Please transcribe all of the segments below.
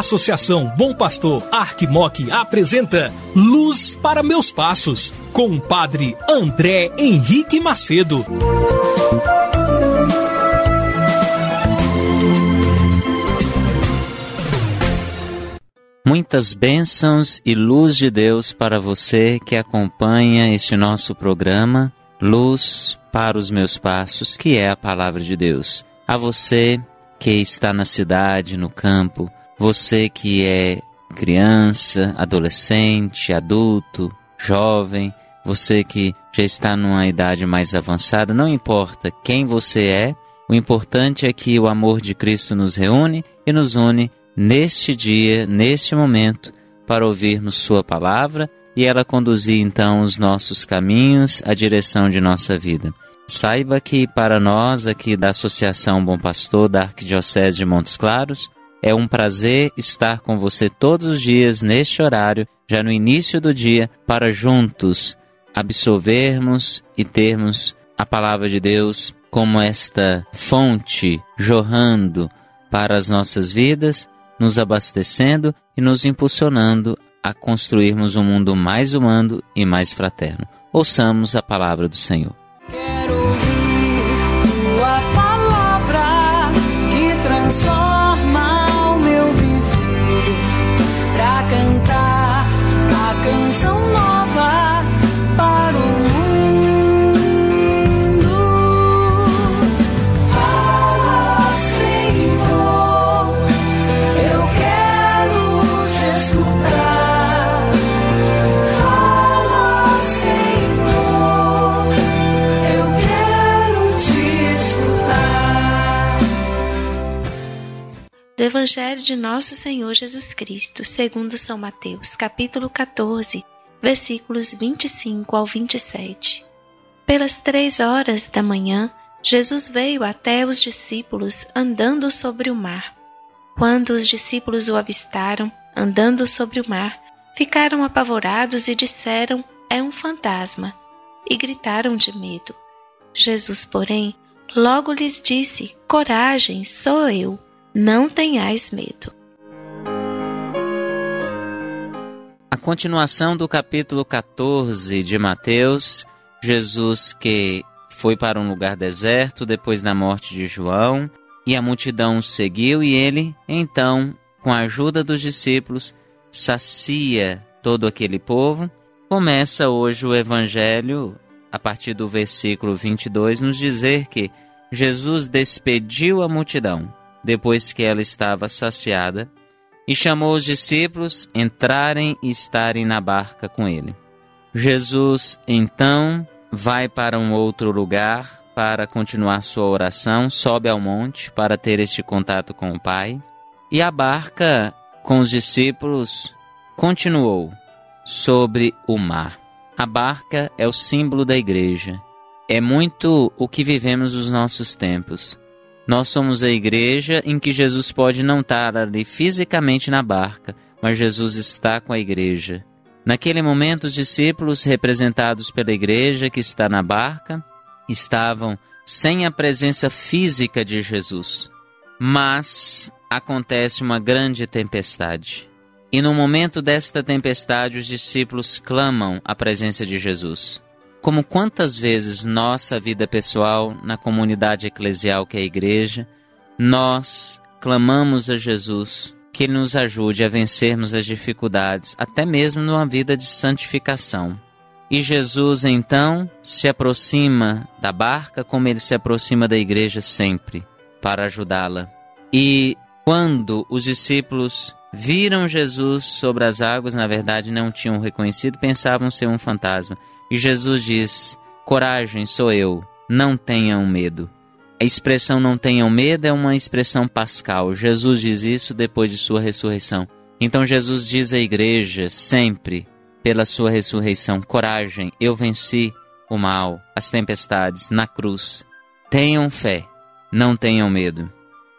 Associação Bom Pastor Arquimoc apresenta Luz para Meus Passos, com o padre André Henrique Macedo. Muitas bênçãos e luz de Deus para você que acompanha este nosso programa, Luz para os Meus Passos, que é a palavra de Deus. A você que está na cidade, no campo, você que é criança, adolescente, adulto, jovem, você que já está numa idade mais avançada, não importa quem você é, o importante é que o amor de Cristo nos reúne e nos une neste dia, neste momento, para ouvirmos Sua palavra e ela conduzir então os nossos caminhos, a direção de nossa vida. Saiba que para nós aqui da Associação Bom Pastor da Arquidiocese de Montes Claros, é um prazer estar com você todos os dias neste horário, já no início do dia, para juntos absorvermos e termos a palavra de Deus como esta fonte jorrando para as nossas vidas, nos abastecendo e nos impulsionando a construirmos um mundo mais humano e mais fraterno. Ouçamos a palavra do Senhor. A canção Evangelho de Nosso Senhor Jesus Cristo, segundo São Mateus, capítulo 14, versículos 25 ao 27. Pelas três horas da manhã, Jesus veio até os discípulos andando sobre o mar. Quando os discípulos o avistaram, andando sobre o mar, ficaram apavorados e disseram: É um fantasma, e gritaram de medo. Jesus, porém, logo lhes disse: Coragem, sou eu, não tenhais medo. A continuação do capítulo 14 de Mateus, Jesus que foi para um lugar deserto depois da morte de João, e a multidão o seguiu, e ele, então, com a ajuda dos discípulos, sacia todo aquele povo. Começa hoje o Evangelho, a partir do versículo 22, nos dizer que Jesus despediu a multidão depois que ela estava saciada e chamou os discípulos entrarem e estarem na barca com ele. Jesus então vai para um outro lugar para continuar sua oração, sobe ao monte para ter este contato com o Pai, e a barca com os discípulos continuou sobre o mar. A barca é o símbolo da igreja. É muito o que vivemos nos nossos tempos. Nós somos a igreja em que Jesus pode não estar ali fisicamente na barca, mas Jesus está com a igreja. Naquele momento, os discípulos, representados pela igreja que está na barca, estavam sem a presença física de Jesus. Mas acontece uma grande tempestade. E no momento desta tempestade, os discípulos clamam a presença de Jesus. Como quantas vezes nossa vida pessoal, na comunidade eclesial que é a igreja, nós clamamos a Jesus que Ele nos ajude a vencermos as dificuldades, até mesmo numa vida de santificação. E Jesus então se aproxima da barca como ele se aproxima da igreja sempre, para ajudá-la. E quando os discípulos viram Jesus sobre as águas, na verdade não tinham reconhecido, pensavam ser um fantasma. E Jesus diz: Coragem, sou eu, não tenham medo. A expressão não tenham medo é uma expressão pascal. Jesus diz isso depois de sua ressurreição. Então Jesus diz à igreja sempre, pela sua ressurreição, coragem, eu venci o mal, as tempestades na cruz. Tenham fé, não tenham medo.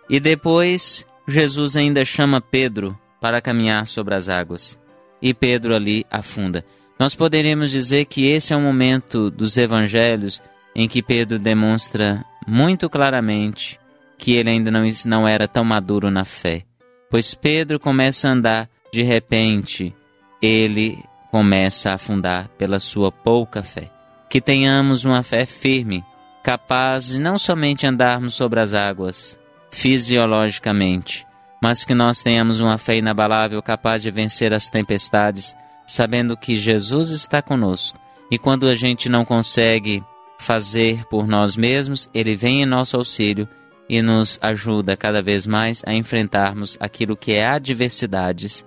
E depois Jesus ainda chama Pedro para caminhar sobre as águas. E Pedro ali afunda. Nós poderíamos dizer que esse é o momento dos evangelhos em que Pedro demonstra muito claramente que ele ainda não, não era tão maduro na fé. Pois Pedro começa a andar, de repente, ele começa a afundar pela sua pouca fé. Que tenhamos uma fé firme, capaz de não somente andarmos sobre as águas, fisiologicamente, mas que nós tenhamos uma fé inabalável capaz de vencer as tempestades sabendo que Jesus está conosco. E quando a gente não consegue fazer por nós mesmos, Ele vem em nosso auxílio e nos ajuda cada vez mais a enfrentarmos aquilo que é adversidades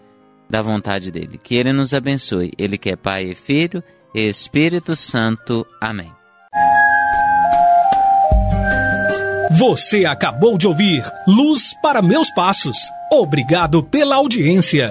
da vontade dele. Que Ele nos abençoe. Ele que é Pai e Filho e Espírito Santo. Amém. Você acabou de ouvir Luz para Meus Passos. Obrigado pela audiência.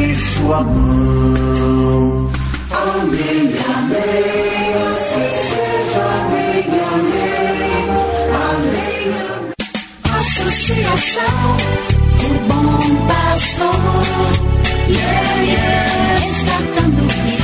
estende sua mão. Amém, amém, assim seja, amém, amém, amém. Associação, do bom pastor, yeah, yeah, resgatando o